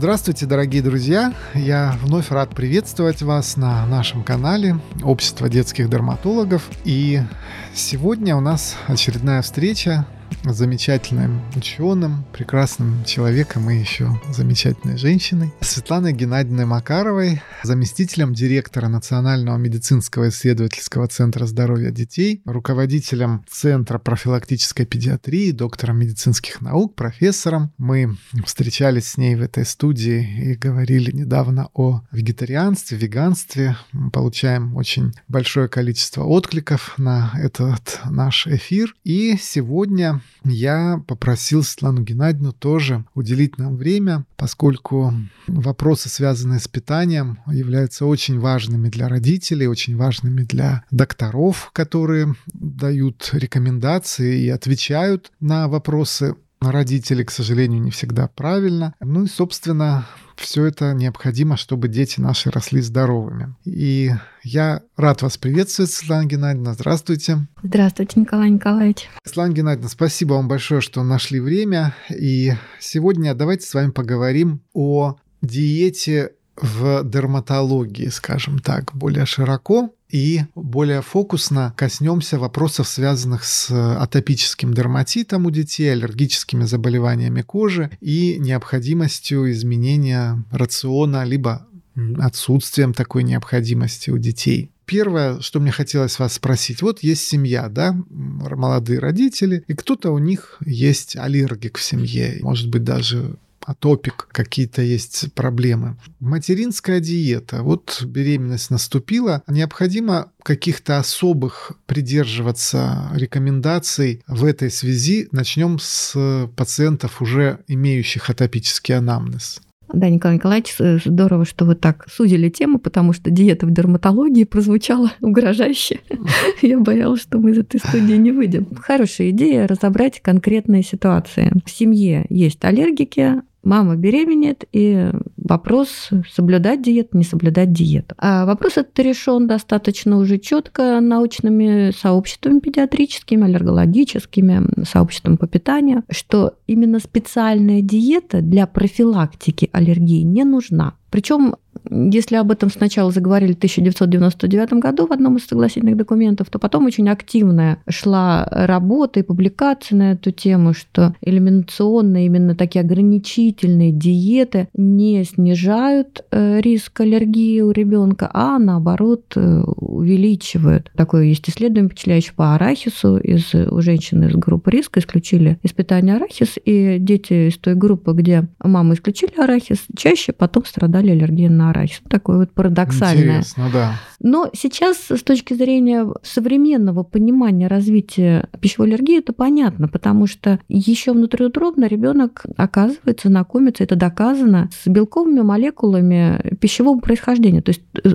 Здравствуйте, дорогие друзья! Я вновь рад приветствовать вас на нашем канале Общество детских дерматологов. И сегодня у нас очередная встреча замечательным ученым, прекрасным человеком и еще замечательной женщиной, Светланой Геннадьевной Макаровой, заместителем директора Национального медицинского исследовательского центра здоровья детей, руководителем Центра профилактической педиатрии, доктором медицинских наук, профессором. Мы встречались с ней в этой студии и говорили недавно о вегетарианстве, веганстве. Мы получаем очень большое количество откликов на этот наш эфир. И сегодня я попросил Светлану Геннадьевну тоже уделить нам время, поскольку вопросы, связанные с питанием, являются очень важными для родителей, очень важными для докторов, которые дают рекомендации и отвечают на вопросы родителей, к сожалению, не всегда правильно. Ну и, собственно, все это необходимо, чтобы дети наши росли здоровыми. И я рад вас приветствовать, Светлана Геннадьевна. Здравствуйте. Здравствуйте, Николай Николаевич. Светлана Геннадьевна, спасибо вам большое, что нашли время. И сегодня давайте с вами поговорим о диете в дерматологии, скажем так, более широко и более фокусно коснемся вопросов, связанных с атопическим дерматитом у детей, аллергическими заболеваниями кожи и необходимостью изменения рациона, либо отсутствием такой необходимости у детей. Первое, что мне хотелось вас спросить, вот есть семья, да, молодые родители, и кто-то у них есть аллергик в семье, может быть даже атопик, какие-то есть проблемы. Материнская диета. Вот беременность наступила. Необходимо каких-то особых придерживаться рекомендаций в этой связи. Начнем с пациентов, уже имеющих атопический анамнез. Да, Николай Николаевич, здорово, что вы так судили тему, потому что диета в дерматологии прозвучала угрожающе. Я боялась, что мы из этой студии не выйдем. Хорошая идея разобрать конкретные ситуации. В семье есть аллергики, мама беременеет, и вопрос соблюдать диету, не соблюдать диету. А вопрос этот решен достаточно уже четко научными сообществами педиатрическими, аллергологическими, сообществом по питанию, что именно специальная диета для профилактики аллергии не нужна. Причем если об этом сначала заговорили в 1999 году в одном из согласительных документов, то потом очень активная шла работа и публикация на эту тему, что элиминационные именно такие ограничительные диеты не снижают э, риск аллергии у ребенка, а наоборот э, увеличивают. Такое есть исследование, впечатляющее по арахису. Из, у женщины из группы риска исключили испытание арахис, и дети из той группы, где мамы исключили арахис, чаще потом страдали аллергией на арахис. Такое вот парадоксальное. Интересно, да. Но сейчас с точки зрения современного понимания развития пищевой аллергии это понятно, потому что еще внутриутробно ребенок оказывается знакомится, это доказано, с белковыми молекулами пищевого происхождения. То есть, э,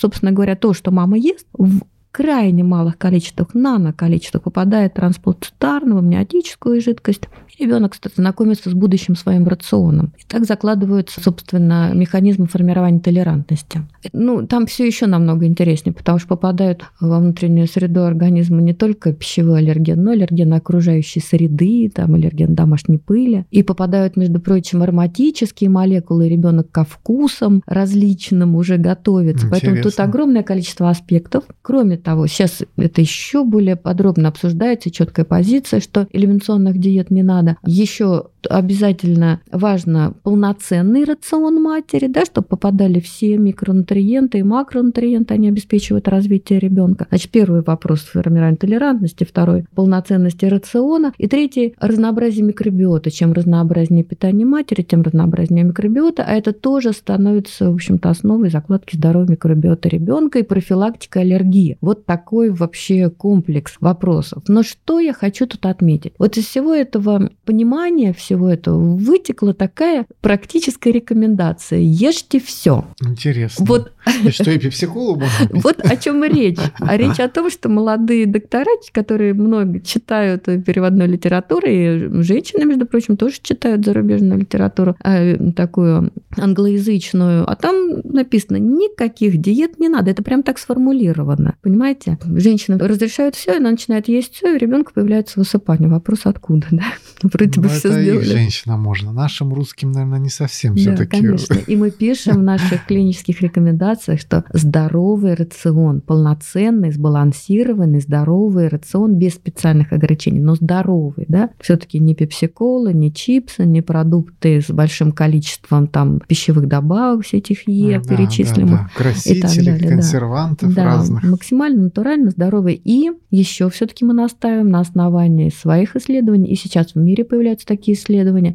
собственно говоря, то, что мама ест, в крайне малых количествах, нано-количествах попадает в трансплантарную, амниотическую жидкость. И ребенок, кстати, знакомится с будущим своим рационом. И так закладываются, собственно, механизмы формирования толерантности. Ну, там все еще намного интереснее, потому что попадают во внутреннюю среду организма не только пищевой аллерген, но и аллерген окружающей среды, там аллерген домашней пыли. И попадают, между прочим, ароматические молекулы, ребенок ко вкусам различным уже готовится. Интересно. Поэтому тут огромное количество аспектов. Кроме того, сейчас это еще более подробно обсуждается, четкая позиция, что элиминационных диет не надо. Еще обязательно важно полноценный рацион матери, да, чтобы попадали все микронутриенты и макронутриенты, они обеспечивают развитие ребенка. Значит, первый вопрос формирования толерантности, второй полноценности рациона, и третий разнообразие микробиота. Чем разнообразнее питание матери, тем разнообразнее микробиота, а это тоже становится, в общем-то, основой закладки здоровья микробиота ребенка и профилактика аллергии. Вот такой вообще комплекс вопросов. Но что я хочу тут отметить? Вот из всего этого понимания, всего этого вытекла такая практическая рекомендация. Ешьте все. Интересно. Вот. И что, и психологу Вот о чем и речь. А речь о том, что молодые доктора, которые много читают переводной литературы, и женщины, между прочим, тоже читают зарубежную литературу, а, такую англоязычную, а там написано, никаких диет не надо. Это прям так сформулировано. Понимаете? Женщина разрешает все, она начинает есть все, и у ребенка появляется высыпание. Вопрос откуда, да? Вроде бы ну, все сделано. Да. женщинам можно. Нашим русским, наверное, не совсем да, все-таки. конечно. И мы пишем в наших клинических рекомендациях, что здоровый рацион, полноценный, сбалансированный, здоровый рацион без специальных ограничений, но здоровый, да, все-таки не пепсикола, не чипсы, не продукты с большим количеством там пищевых добавок, все этих Е, да, перечисленных. Да, да. Красителей, консервантов да. разных. максимально натурально, здоровый. И еще все-таки мы настаиваем на основании своих исследований, и сейчас в мире появляются такие исследования,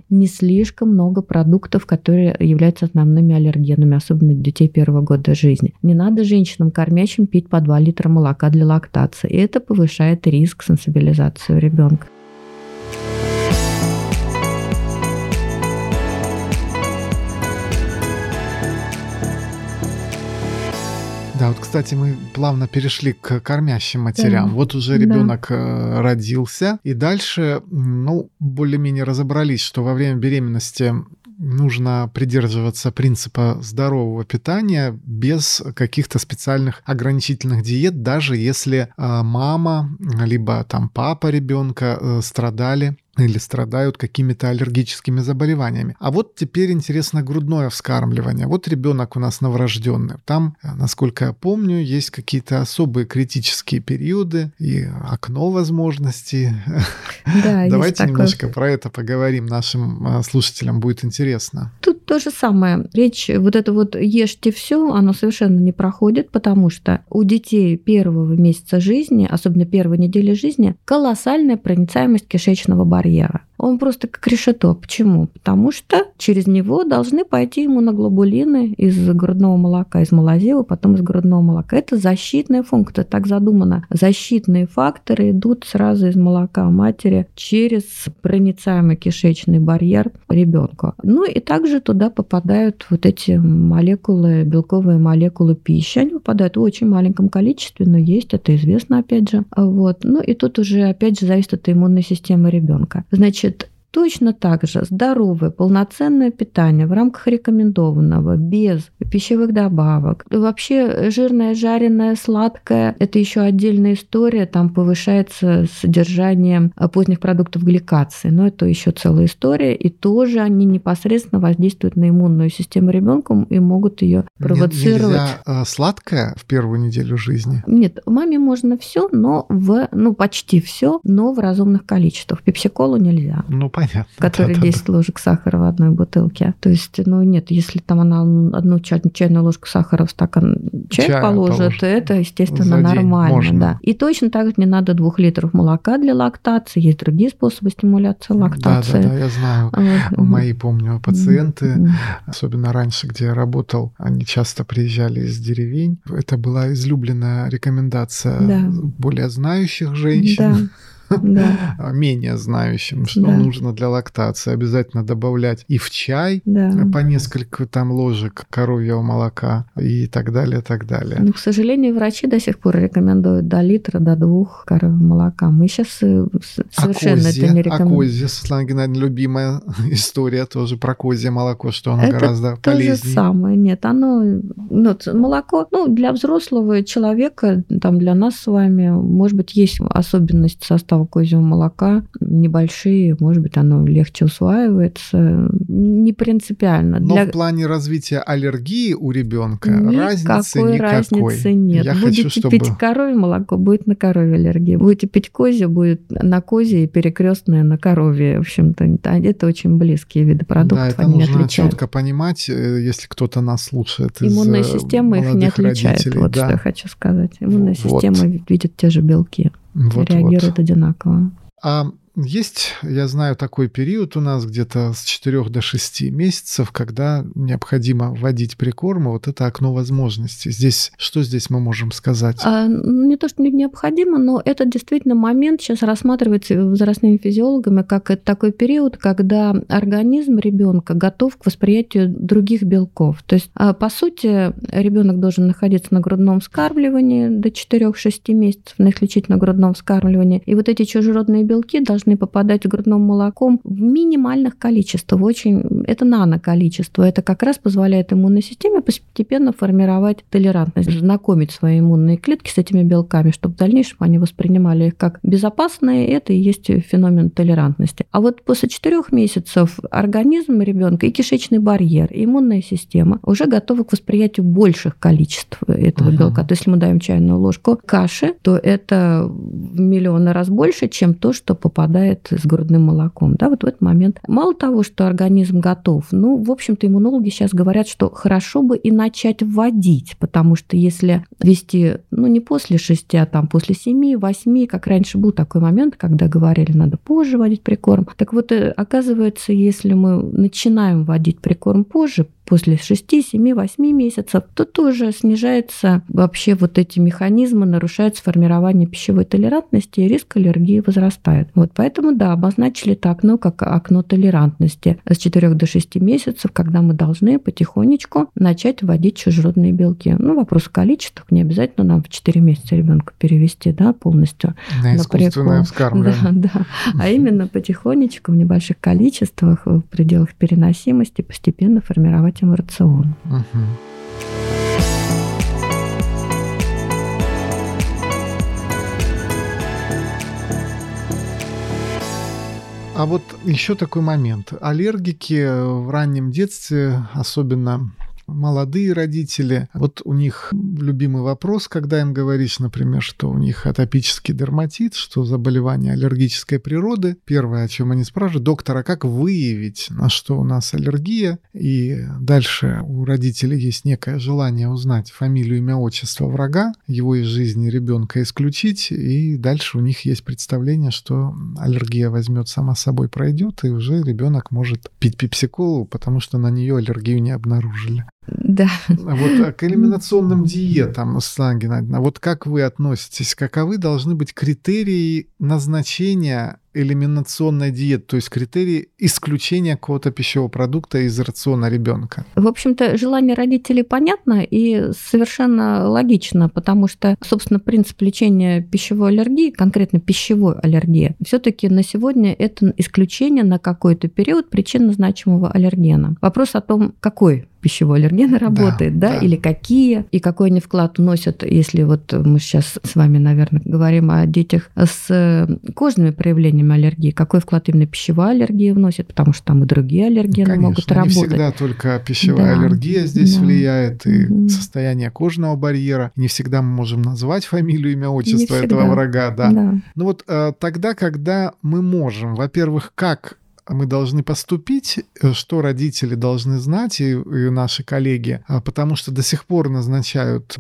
не слишком много продуктов, которые являются основными аллергенами, особенно детей первого года жизни. Не надо женщинам кормящим пить по 2 литра молока для лактации. И это повышает риск сенсибилизации у ребенка. Да, вот, кстати, мы плавно перешли к кормящим матерям. Да. Вот уже ребенок да. Э, родился, и дальше, ну, более-менее разобрались, что во время беременности нужно придерживаться принципа здорового питания без каких-то специальных ограничительных диет, даже если э, мама либо там папа ребенка э, страдали или страдают какими-то аллергическими заболеваниями. А вот теперь интересно грудное вскармливание. Вот ребенок у нас новорожденный. Там, насколько я помню, есть какие-то особые критические периоды и окно возможностей. Да, Давайте немножко про это поговорим. Нашим а, слушателям будет интересно. Тут то же самое. Речь, вот это вот ешьте все, оно совершенно не проходит, потому что у детей первого месяца жизни, особенно первой недели жизни, колоссальная проницаемость кишечного барьера. Он просто как решето. Почему? Потому что через него должны пойти иммуноглобулины из грудного молока, из молозива, потом из грудного молока. Это защитная функция, так задумано. Защитные факторы идут сразу из молока матери через проницаемый кишечный барьер ребенка. Ну и также туда попадают вот эти молекулы, белковые молекулы пищи. Они попадают в очень маленьком количестве, но есть, это известно опять же. Вот. Ну и тут уже опять же зависит от иммунной системы ребенка. Значит, Точно так же здоровое, полноценное питание в рамках рекомендованного, без пищевых добавок. Вообще жирное, жареное, сладкое – это еще отдельная история, там повышается содержание поздних продуктов гликации, но это еще целая история, и тоже они непосредственно воздействуют на иммунную систему ребенка и могут ее провоцировать. Нельзя а, сладкое в первую неделю жизни? Нет, маме можно все, но в, ну почти все, но в разумных количествах. Пепсиколу нельзя. Ну, понятно. Который да, 10 да, ложек сахара в одной бутылке. То есть, ну нет, если там она одну чай, чайную ложку сахара в стакан чая, чая положит, положит, это, естественно, нормально. Можно. Да. И точно так же не надо двух литров молока для лактации. Есть другие способы стимуляции лактации. Да, да, да, я знаю. Вот. Мои, помню, пациенты, особенно раньше, где я работал, они часто приезжали из деревень. Это была излюбленная рекомендация да. более знающих женщин. Да да. менее знающим, что да. нужно для лактации. Обязательно добавлять и в чай да. по несколько там ложек коровьего молока и так далее, так далее. Но, к сожалению, врачи до сих пор рекомендуют до литра, до двух коровьего молока. Мы сейчас э, совершенно а козе, это не рекомендуем. А козе, Светлана Геннадьевна, любимая история тоже про козье молоко, что оно это гораздо то полезнее. то же самое. Нет, оно, ну, молоко, ну, для взрослого человека, там, для нас с вами, может быть, есть особенность состава состава козьего молока небольшие, может быть, оно легче усваивается, не принципиально. Но Для... в плане развития аллергии у ребенка разницы никакой. разницы нет. Я Будете хочу, чтобы... пить коровье молоко, будет на коровье аллергия. Будете пить козье, будет на козье и перекрестное на коровье. В общем-то, это очень близкие виды продуктов. Да, это они нужно отличают. четко понимать, э, если кто-то нас слушает. Иммунная э, система их не отличает. Родителей. Вот да. что я хочу сказать. Иммунная вот. система видит те же белки вот, реагирует вот. одинаково. А есть, я знаю, такой период у нас где-то с 4 до 6 месяцев, когда необходимо вводить прикормы, вот это окно возможностей. Здесь, что здесь мы можем сказать? А, не то, что необходимо, но это действительно момент сейчас рассматривается возрастными физиологами как такой период, когда организм ребенка готов к восприятию других белков. То есть, а, по сути, ребенок должен находиться на грудном вскармливании до 4-6 месяцев, на исключительно грудном вскармливании, и вот эти чужеродные белки должны должны попадать в грудным молоком в минимальных количествах, очень, это нано-количество. Это как раз позволяет иммунной системе постепенно формировать толерантность, знакомить свои иммунные клетки с этими белками, чтобы в дальнейшем они воспринимали их как безопасные. Это и есть феномен толерантности. А вот после четырех месяцев организм ребенка и кишечный барьер, и иммунная система уже готовы к восприятию больших количеств этого uh-huh. белка. То есть, если мы даем чайную ложку каши, то это в миллионы раз больше, чем то, что попадает с грудным молоком. Да, вот в этот момент. Мало того, что организм готов, ну, в общем-то, иммунологи сейчас говорят, что хорошо бы и начать вводить, потому что если вести, ну, не после шести, а там после семи, восьми, как раньше был такой момент, когда говорили, надо позже вводить прикорм. Так вот, э, оказывается, если мы начинаем вводить прикорм позже, после 6, 7, 8 месяцев, то тоже снижается вообще вот эти механизмы, нарушается формирование пищевой толерантности, и риск аллергии возрастает. Вот поэтому, да, обозначили это окно как окно толерантности с 4 до 6 месяцев, когда мы должны потихонечку начать вводить чужеродные белки. Ну, вопрос количества, не обязательно нам в 4 месяца ребенка перевести, да, полностью. На, на искусственное вскармливание. Да, да. А именно потихонечку в небольших количествах, в пределах переносимости постепенно формировать этим рацион. Угу. А вот еще такой момент. Аллергики в раннем детстве, особенно молодые родители, вот у них любимый вопрос, когда им говоришь, например, что у них атопический дерматит, что заболевание аллергической природы. Первое, о чем они спрашивают, доктор, а как выявить, на что у нас аллергия? И дальше у родителей есть некое желание узнать фамилию, имя, отчество врага, его из жизни ребенка исключить, и дальше у них есть представление, что аллергия возьмет сама собой пройдет, и уже ребенок может пить пепсиколу, потому что на нее аллергию не обнаружили. Да. А вот а к элиминационным диетам, Светлана Геннадьевна, вот как вы относитесь? Каковы должны быть критерии назначения элиминационной диеты, то есть критерии исключения какого-то пищевого продукта из рациона ребенка? В общем-то, желание родителей понятно и совершенно логично, потому что, собственно, принцип лечения пищевой аллергии, конкретно пищевой аллергии, все-таки на сегодня это исключение на какой-то период причинно значимого аллергена. Вопрос о том, какой пищевой аллерген работает, да, да, да, или какие, и какой они вклад вносят, если вот мы сейчас с вами, наверное, говорим о детях с кожными проявлениями аллергии, какой вклад именно пищевая аллергия вносит, потому что там и другие аллергены Конечно, могут работать. Не всегда только пищевая да, аллергия здесь да. влияет, и угу. состояние кожного барьера. Не всегда мы можем назвать фамилию, имя, отчество этого врага, да. да. Ну вот э, тогда, когда мы можем, во-первых, как мы должны поступить, э, что родители должны знать и, и наши коллеги, а, потому что до сих пор назначают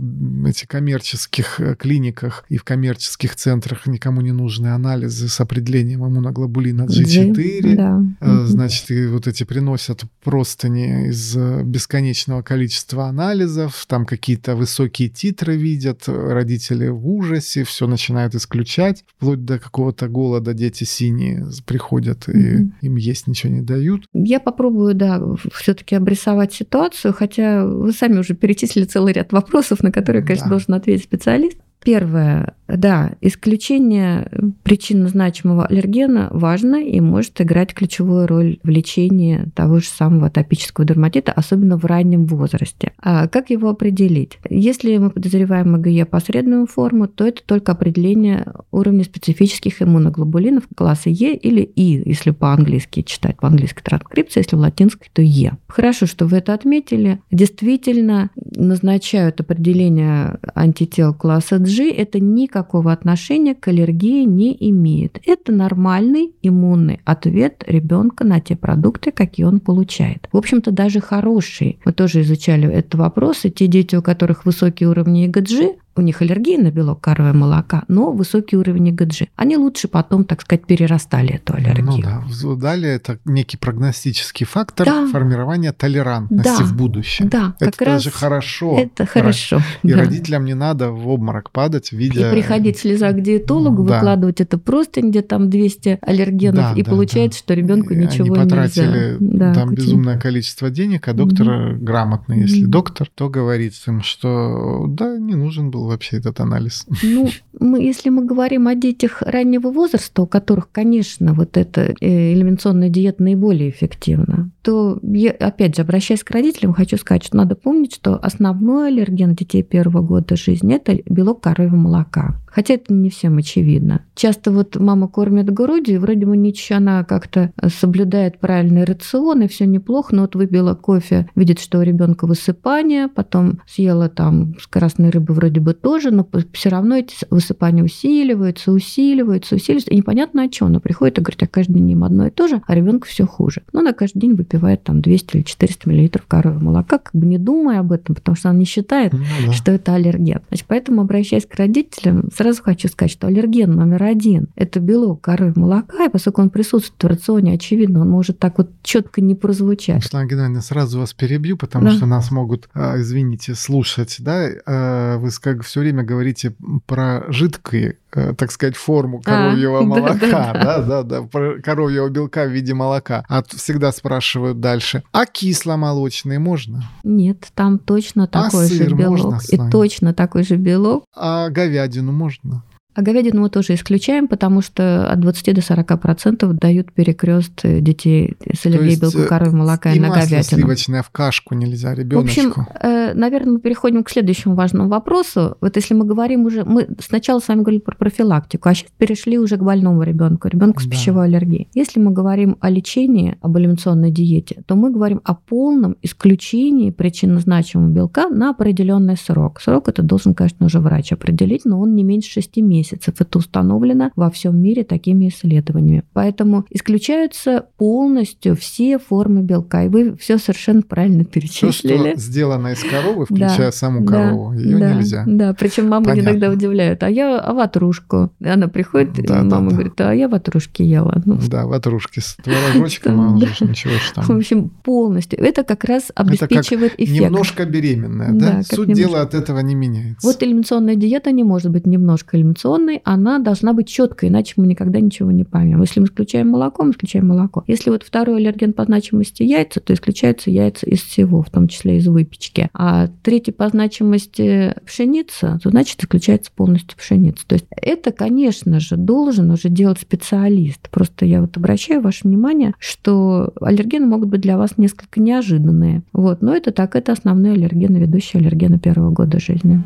эти коммерческих э, клиниках и в коммерческих центрах никому не нужные анализы с определением иммуноглобулина G4. Да. Э, значит, и вот эти приносят простыни из бесконечного количества анализов, там какие-то высокие титры видят, родители в ужасе, все начинают исключать, вплоть до какого-то голода дети синие приходят, и им есть ничего не дают. Я попробую, да, все-таки обрисовать ситуацию, хотя вы сами уже перечислили целый ряд вопросов, на которые, конечно, да. должен ответить специалист. Первое, да, исключение причинно значимого аллергена важно и может играть ключевую роль в лечении того же самого атопического дерматита, особенно в раннем возрасте. А как его определить? Если мы подозреваем МГЕ по среднему форму, то это только определение уровня специфических иммуноглобулинов класса Е или И, если по-английски читать, по-английски транскрипция, если в латинской, то Е. Хорошо, что вы это отметили. Действительно назначают определение антител класса G это никакого отношения к аллергии не имеет. Это нормальный иммунный ответ ребенка на те продукты, какие он получает. В общем-то, даже хорошие. Мы тоже изучали этот вопрос, и те дети, у которых высокие уровни ИГГ, у них аллергия на белок коровьего молока, но высокий уровень ИГГ. Они лучше потом, так сказать, перерастали эту аллергию. Ну да, далее это некий прогностический фактор да. формирования толерантности да. в будущем. Да, это как даже хорошо. Это хорошо. И да. родителям не надо в обморок падать, видя... И приходить слеза к диетологу, да. выкладывать это просто где там 200 аллергенов, да, и да, получается, да. что ребенку ничего Они потратили нельзя. там кутить. безумное количество денег, а доктор угу. грамотный, если угу. доктор, то говорит им, что да, не нужен был вообще этот анализ? Ну, мы, если мы говорим о детях раннего возраста, у которых, конечно, вот эта э, элиминационная диета наиболее эффективна, то я, опять же, обращаясь к родителям, хочу сказать, что надо помнить, что основной аллерген детей первого года жизни – это белок коровьего молока. Хотя это не всем очевидно. Часто вот мама кормит грудью, и вроде бы ничего, она как-то соблюдает правильный рацион, и все неплохо, но вот выпила кофе, видит, что у ребенка высыпание, потом съела там с красной рыбы вроде бы тоже, но все равно эти высыпания усиливаются, усиливаются, усиливаются, и непонятно о чем. Она приходит и говорит, я каждый день им одно и то же, а ребенку все хуже. Но она каждый день выпивает там 200 или 400 миллилитров коровьего молока, как бы не думая об этом, потому что она не считает, ну, да. что это аллерген. Значит, поэтому, обращаясь к родителям, сразу хочу сказать, что аллерген номер один – это белок коры молока, и поскольку он присутствует в рационе, очевидно, он может так вот четко не прозвучать. Светлана Геннадьевна, сразу вас перебью, потому да. что нас могут, а, извините, слушать, да, а, вы как все время говорите про жидкие э, так сказать, форму а, коровьего а, молока, да, да, да, да, да, коровьего белка в виде молока. А всегда спрашивают дальше, а кисломолочные можно? Нет, там точно а такой а же белок. И точно такой же белок. А говядину можно? А говядину мы тоже исключаем, потому что от 20 до 40 процентов дают перекрест детей с аллергией белку коровьего молока и, на говядину. сливочное в кашку нельзя ребеночку. В общем, э, наверное, мы переходим к следующему важному вопросу. Вот если мы говорим уже, мы сначала с вами говорили про профилактику, а сейчас перешли уже к больному ребенку, ребенку с да. пищевой аллергией. Если мы говорим о лечении, об элиминационной диете, то мы говорим о полном исключении причинно значимого белка на определенный срок. Срок это должен, конечно, уже врач определить, но он не меньше 6 месяцев месяцев. Это установлено во всем мире такими исследованиями. Поэтому исключаются полностью все формы белка. И вы все совершенно правильно перечислили. Все, что сделано из коровы, включая да, саму корову, да, ее да, нельзя. Да, причем мамы Понятно. иногда удивляют. А я а ватрушку. Она приходит, да, и мама да, говорит, а я ватрушки ела. Ну, да, ватрушки с творожочком, а уже ничего там. В общем, полностью. Это как раз обеспечивает эффект. немножко беременная, да? Суть дела от этого не меняется. Вот элиминационная диета не может быть немножко элиминационной информационной, она должна быть четкой, иначе мы никогда ничего не поймем. Если мы исключаем молоко, мы исключаем молоко. Если вот второй аллерген по значимости яйца, то исключаются яйца из всего, в том числе из выпечки. А третий по значимости пшеница, то значит исключается полностью пшеница. То есть это, конечно же, должен уже делать специалист. Просто я вот обращаю ваше внимание, что аллергены могут быть для вас несколько неожиданные. Вот. Но это так, это основные аллергены, ведущие аллергены первого года жизни.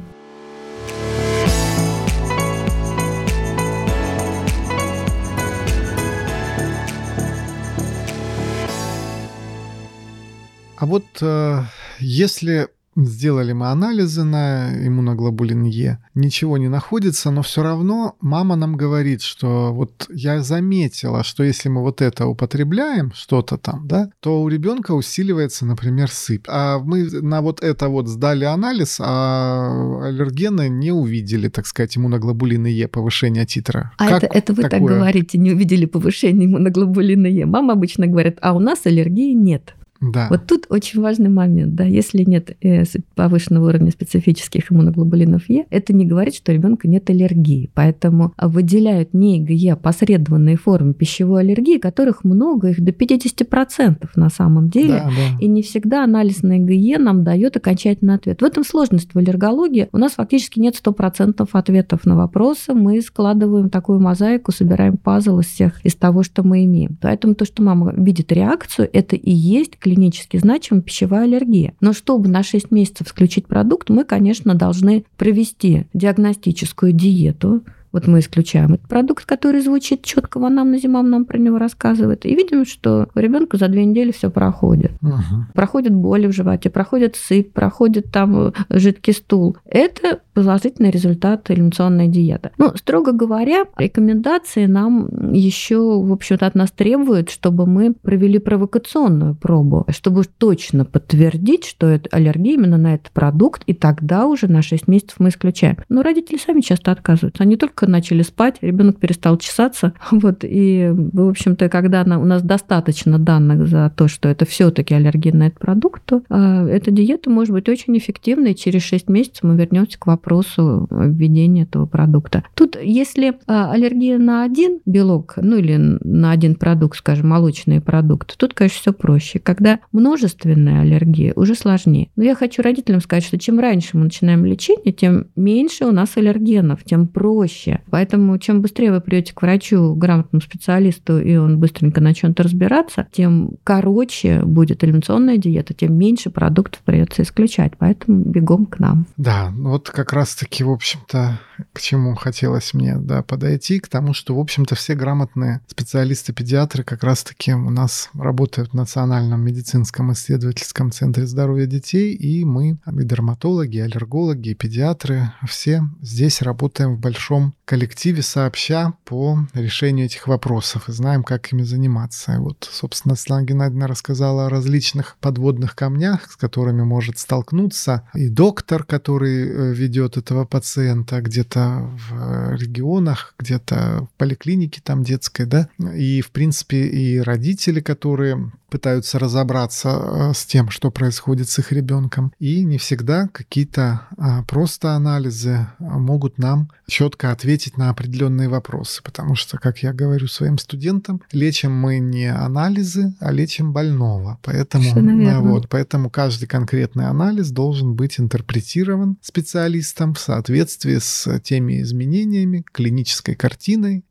А вот э, если Сделали мы анализы на иммуноглобулин Е. Ничего не находится, но все равно мама нам говорит, что вот я заметила, что если мы вот это употребляем, что-то там, да, то у ребенка усиливается, например, сыпь. А мы на вот это вот сдали анализ, а аллергены не увидели, так сказать, иммуноглобулина Е, повышение титра. А как это, это вы такое? так говорите, не увидели повышение иммуноглобулина Е. Мама обычно говорит, а у нас аллергии нет. Да. Вот тут очень важный момент, да, если нет э, повышенного уровня специфических иммуноглобулинов Е, это не говорит, что у ребенка нет аллергии. Поэтому выделяют не ИГЕ, а посредственные формы пищевой аллергии, которых много, их до 50% на самом деле. Да, да. И не всегда анализ на ИГЕ нам дает окончательный ответ. В этом сложность в аллергологии. У нас фактически нет 100% ответов на вопросы. Мы складываем такую мозаику, собираем пазл из всех, из того, что мы имеем. Поэтому то, что мама видит реакцию, это и есть клиническая клинически значимая пищевая аллергия. Но чтобы на 6 месяцев исключить продукт, мы, конечно, должны провести диагностическую диету, вот мы исключаем этот продукт, который звучит четко в анамнезе, мама нам про него рассказывает. И видим, что у ребенка за две недели все проходит. Угу. Проходит боли в животе, проходит сыпь, проходит там э, жидкий стул. Это положительный результат элиминационной диеты. Ну, строго говоря, рекомендации нам еще, в общем-то, от нас требуют, чтобы мы провели провокационную пробу, чтобы точно подтвердить, что это аллергия именно на этот продукт, и тогда уже на 6 месяцев мы исключаем. Но родители сами часто отказываются. Они только начали спать, ребенок перестал чесаться. Вот, и, в общем-то, когда у нас достаточно данных за то, что это все-таки аллергия на этот продукт, то а, эта диета может быть очень эффективной, через 6 месяцев мы вернемся к вопросу вопросу введения этого продукта. Тут, если а, аллергия на один белок, ну или на один продукт, скажем, молочные продукты, тут, конечно, все проще. Когда множественная аллергия, уже сложнее. Но я хочу родителям сказать, что чем раньше мы начинаем лечение, тем меньше у нас аллергенов, тем проще. Поэтому чем быстрее вы придете к врачу, грамотному специалисту, и он быстренько начнет разбираться, тем короче будет элиминационная диета, тем меньше продуктов придется исключать. Поэтому бегом к нам. Да, вот как раз-таки, в общем-то, к чему хотелось мне да, подойти, к тому, что, в общем-то, все грамотные специалисты-педиатры как раз-таки у нас работают в Национальном медицинском исследовательском центре здоровья детей, и мы, и дерматологи, и аллергологи, и педиатры, все здесь работаем в большом коллективе сообща по решению этих вопросов и знаем, как ими заниматься. И вот, собственно, Светлана Геннадьевна рассказала о различных подводных камнях, с которыми может столкнуться и доктор, который э, ведет этого пациента, где где-то в э, регионах, где-то в поликлинике там детской, да, и, в принципе, и родители, которые пытаются разобраться э, с тем, что происходит с их ребенком. И не всегда какие-то а, просто анализы а, могут нам четко ответить на определенные вопросы. Потому что, как я говорю своим студентам, лечим мы не анализы, а лечим больного. Поэтому, вот, поэтому каждый конкретный анализ должен быть интерпретирован специалистом в соответствии с теми изменениями, клинической картиной,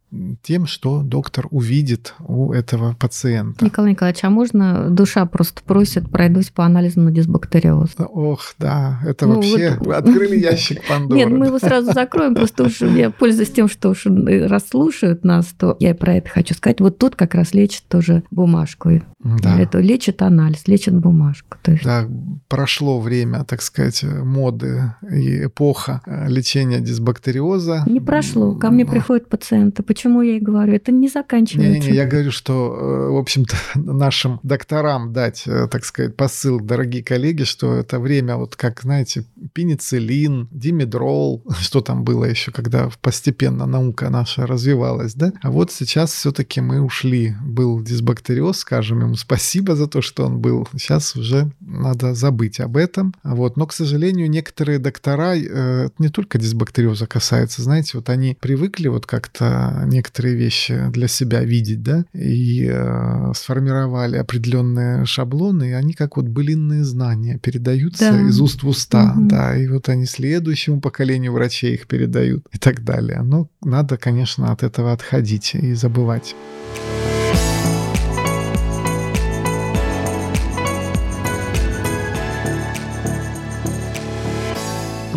тем, что доктор увидит у этого пациента. Николай Николаевич, а можно душа просто просит, пройдусь по анализу на дисбактериоз? Ох, да, это ну, вообще вот... открыли ящик Пандоры. Нет, мы его сразу закроем, просто уж я пользуюсь тем, что уж раз слушают нас, то я про это хочу сказать. Вот тут как раз лечит тоже бумажку. Да. Это лечит анализ, лечит бумажку. То есть... Да, прошло время, так сказать, моды и эпоха лечения дисбактериоза. Не прошло. Ко мне приходят пациенты. Почему почему я и говорю, это не заканчивается. Не-не-не, я говорю, что, э, в общем-то, нашим докторам дать, э, так сказать, посыл, дорогие коллеги, что это время, вот как, знаете, пенициллин, димедрол, что там было еще, когда постепенно наука наша развивалась, да? А вот сейчас все-таки мы ушли. Был дисбактериоз, скажем ему спасибо за то, что он был. Сейчас уже надо забыть об этом. Вот. Но, к сожалению, некоторые доктора, э, не только дисбактериоза касается, знаете, вот они привыкли вот как-то некоторые вещи для себя видеть, да, и э, сформировали определенные шаблоны, и они как вот былинные знания передаются да. из уст в уста, угу. да, и вот они следующему поколению врачей их передают и так далее. Но надо, конечно, от этого отходить и забывать.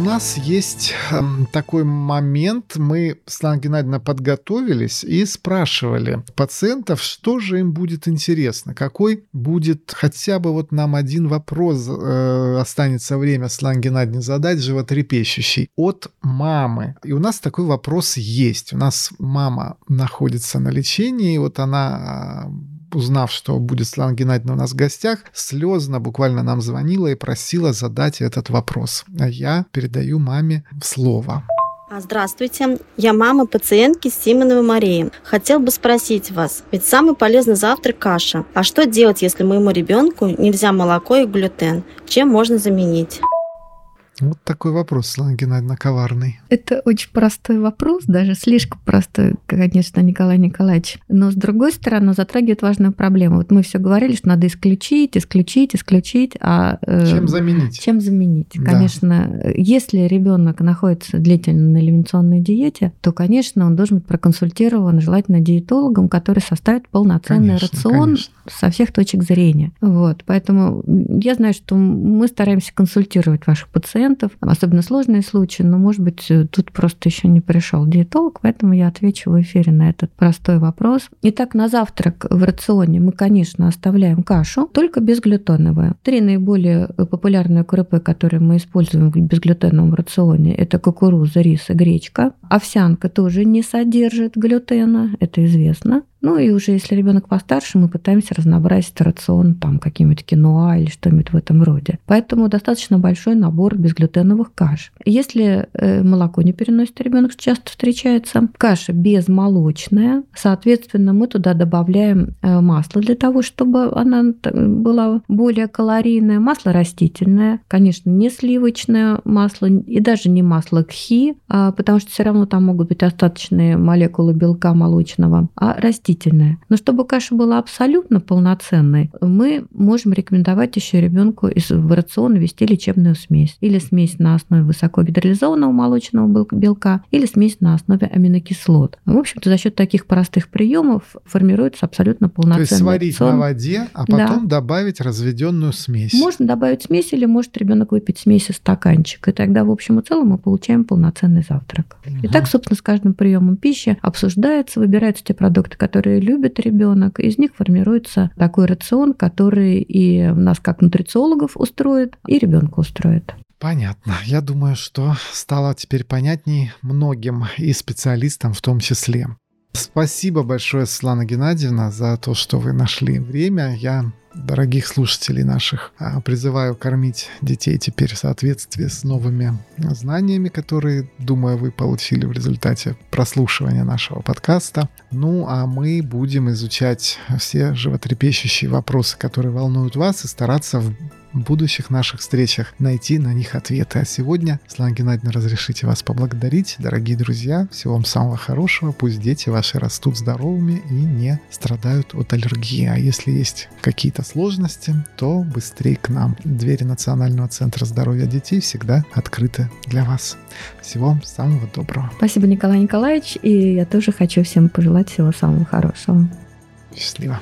Нас есть эм, такой момент. Мы, Светлана Геннадьевна, подготовились и спрашивали пациентов, что же им будет интересно, какой будет хотя бы вот нам один вопрос э, останется время Светлане Геннадьевне задать, животрепещущий, от мамы. И у нас такой вопрос есть. У нас мама находится на лечении, вот она узнав, что будет Светлана Геннадьевна у нас в гостях, слезно буквально нам звонила и просила задать этот вопрос. А я передаю маме слово. А, здравствуйте, я мама пациентки Симоновой Марии. Хотел бы спросить вас, ведь самый полезный завтрак – каша. А что делать, если моему ребенку нельзя молоко и глютен? Чем можно заменить? Вот такой вопрос, Светлана Геннадьевна, коварный. Это очень простой вопрос, даже слишком простой, конечно, Николай Николаевич. Но, с другой стороны, затрагивает важную проблему. Вот мы все говорили, что надо исключить, исключить, исключить. А, э, чем заменить? Чем заменить? Да. Конечно, если ребенок находится длительно на элиминационной диете, то, конечно, он должен быть проконсультирован, желательно диетологом, который составит полноценный конечно, рацион конечно. со всех точек зрения. Вот. Поэтому я знаю, что мы стараемся консультировать ваших пациентов, пациентов, особенно сложные случаи, но, может быть, э, тут просто еще не пришел диетолог, поэтому я отвечу в эфире на этот простой вопрос. Итак, на завтрак в рационе мы, конечно, оставляем кашу, только безглютеновую. Три наиболее популярные крупы, которые мы используем в безглютеновом рационе, это кукуруза, рис и гречка. Овсянка тоже не содержит глютена, это известно. Ну и уже если ребенок постарше, мы пытаемся разнообразить рацион там какими-то киноа или что-нибудь в этом роде. Поэтому достаточно большой набор безглютеновых каш. Если э, молоко не переносит ребенок, часто встречается, каша безмолочная, соответственно, мы туда добавляем э, масло для того, чтобы она была более калорийная, масло растительное, конечно, не сливочное масло и даже не масло кхи, а, потому что все равно там могут быть остаточные молекулы белка молочного, а растительное. Но чтобы каша была абсолютно полноценной, мы можем рекомендовать еще ребенку из в рацион ввести лечебную смесь или смесь на основе высокогидролизованного молочного белка или смесь на основе аминокислот. В общем-то, за счет таких простых приемов формируется абсолютно полноценный То есть сварить рацион. на воде, а потом да. добавить разведенную смесь. Можно добавить смесь или может ребенок выпить смесь из стаканчика. И тогда, в общем и целом, мы получаем полноценный завтрак. Угу. И так, собственно, с каждым приемом пищи обсуждается, выбираются те продукты, которые любит ребенок. Из них формируется такой рацион, который и нас, как нутрициологов, устроит, и ребенка устроит. Понятно. Я думаю, что стало теперь понятней многим и специалистам в том числе. Спасибо большое, Светлана Геннадьевна, за то, что вы нашли время. Я дорогих слушателей наших а, призываю кормить детей теперь в соответствии с новыми знаниями, которые, думаю, вы получили в результате прослушивания нашего подкаста. Ну, а мы будем изучать все животрепещущие вопросы, которые волнуют вас, и стараться в будущих наших встречах найти на них ответы. А сегодня, Слава Геннадьевна, разрешите вас поблагодарить. Дорогие друзья, всего вам самого хорошего. Пусть дети ваши растут здоровыми и не страдают от аллергии. А если есть какие-то сложности, то быстрее к нам. Двери Национального центра здоровья детей всегда открыты для вас. Всего вам самого доброго. Спасибо, Николай Николаевич. И я тоже хочу всем пожелать всего самого хорошего. Счастливо.